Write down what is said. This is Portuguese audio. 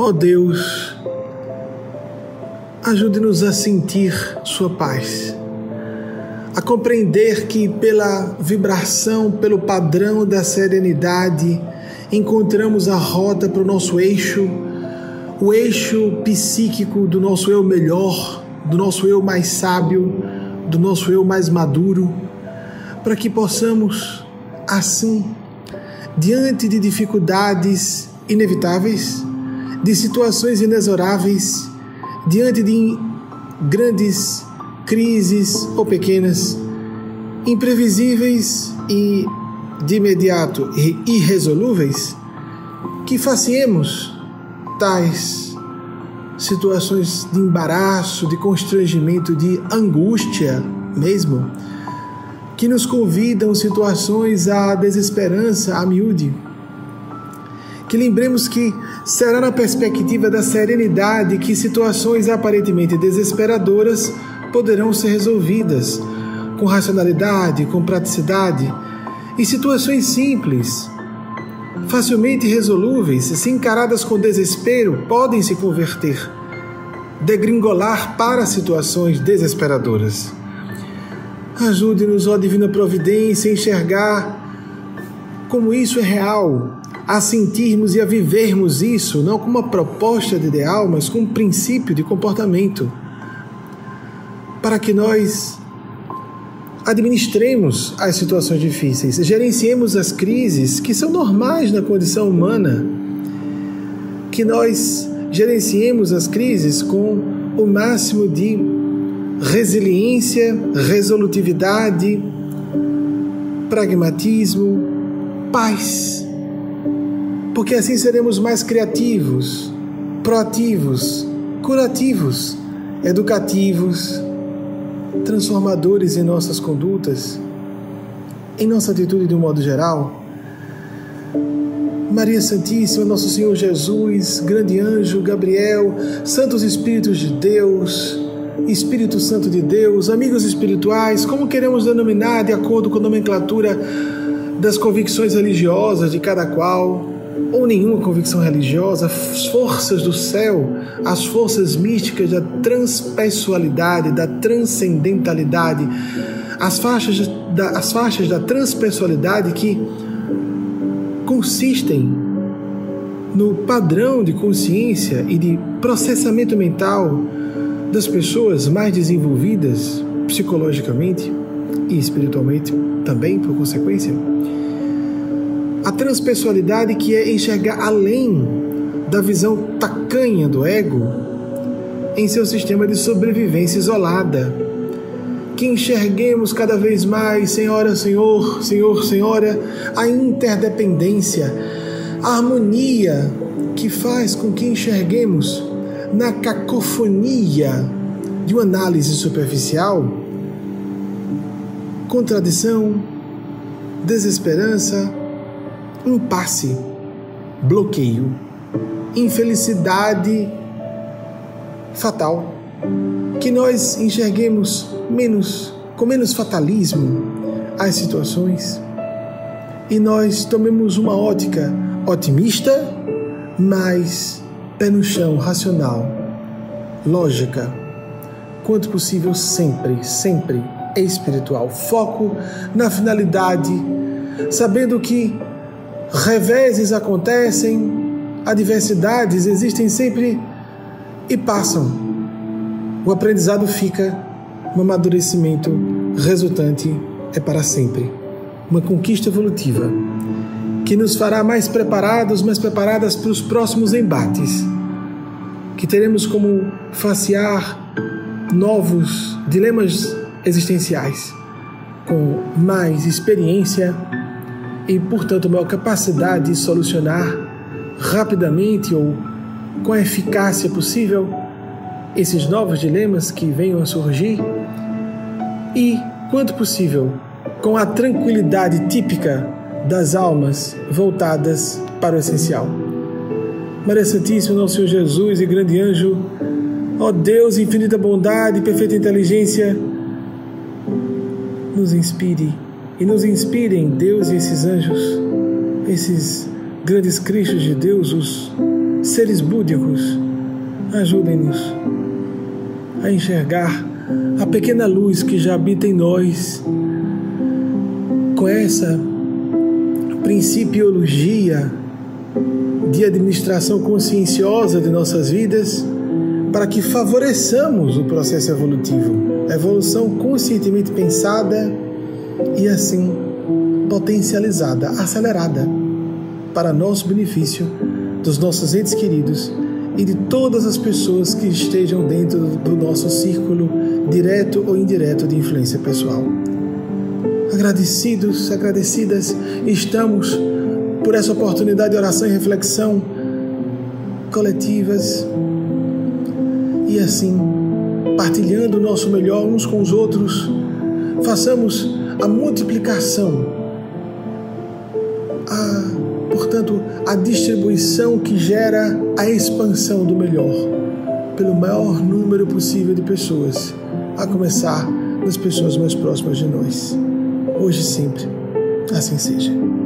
Ó oh Deus, ajude-nos a sentir Sua paz, a compreender que pela vibração, pelo padrão da serenidade, encontramos a rota para o nosso eixo, o eixo psíquico do nosso eu melhor, do nosso eu mais sábio, do nosso eu mais maduro, para que possamos, assim, diante de dificuldades inevitáveis, de situações inexoráveis, diante de grandes crises ou pequenas, imprevisíveis e de imediato irresolúveis, que faciemos tais situações de embaraço, de constrangimento, de angústia mesmo, que nos convidam situações à desesperança, a miúde. Que lembremos que será na perspectiva da serenidade que situações aparentemente desesperadoras poderão ser resolvidas com racionalidade, com praticidade e situações simples facilmente resolúveis, se encaradas com desespero, podem se converter, degringolar para situações desesperadoras. Ajude-nos, ó Divina Providência, a enxergar como isso é real, a sentirmos e a vivermos isso, não como uma proposta de ideal, mas como um princípio de comportamento, para que nós administremos as situações difíceis, gerenciemos as crises que são normais na condição humana, que nós gerenciemos as crises com o máximo de resiliência, resolutividade, pragmatismo, paz. Porque assim seremos mais criativos, proativos, curativos, educativos, transformadores em nossas condutas, em nossa atitude de um modo geral. Maria Santíssima, Nosso Senhor Jesus, grande anjo Gabriel, santos Espíritos de Deus, Espírito Santo de Deus, amigos espirituais, como queremos denominar de acordo com a nomenclatura das convicções religiosas de cada qual ou nenhuma convicção religiosa, as forças do céu, as forças místicas da transpessoalidade, da transcendentalidade, as faixas da, as faixas da transpessoalidade que consistem no padrão de consciência e de processamento mental das pessoas mais desenvolvidas psicologicamente e espiritualmente também, por consequência a transpessoalidade que é enxergar além da visão tacanha do ego em seu sistema de sobrevivência isolada. Que enxerguemos cada vez mais, Senhora, Senhor, Senhor, Senhora, a interdependência, a harmonia que faz com que enxerguemos na cacofonia de uma análise superficial contradição, desesperança, impasse, bloqueio, infelicidade fatal. Que nós enxerguemos menos, com menos fatalismo as situações e nós tomemos uma ótica otimista, mas pé no chão, racional, lógica, quanto possível sempre, sempre espiritual. Foco na finalidade, sabendo que reveses acontecem, adversidades existem sempre e passam. O aprendizado fica, o amadurecimento resultante é para sempre. Uma conquista evolutiva que nos fará mais preparados, mais preparadas para os próximos embates, que teremos como facear novos dilemas existenciais com mais experiência e, portanto, maior capacidade de solucionar rapidamente ou com a eficácia possível esses novos dilemas que venham a surgir e, quanto possível, com a tranquilidade típica das almas voltadas para o essencial. Maria Santíssima, nosso Senhor Jesus e grande anjo, ó Deus, infinita bondade e perfeita inteligência, nos inspire e nos inspirem Deus e esses anjos, esses grandes cristos de Deus, os seres búdicos, ajudem-nos a enxergar a pequena luz que já habita em nós, com essa principiologia de administração conscienciosa de nossas vidas, para que favoreçamos o processo evolutivo, a evolução conscientemente pensada e assim potencializada, acelerada, para nosso benefício, dos nossos entes queridos e de todas as pessoas que estejam dentro do nosso círculo direto ou indireto de influência pessoal. Agradecidos, agradecidas estamos por essa oportunidade de oração e reflexão coletivas e assim, partilhando o nosso melhor uns com os outros, façamos a multiplicação, a, portanto, a distribuição que gera a expansão do melhor pelo maior número possível de pessoas, a começar nas pessoas mais próximas de nós. Hoje e sempre, assim seja.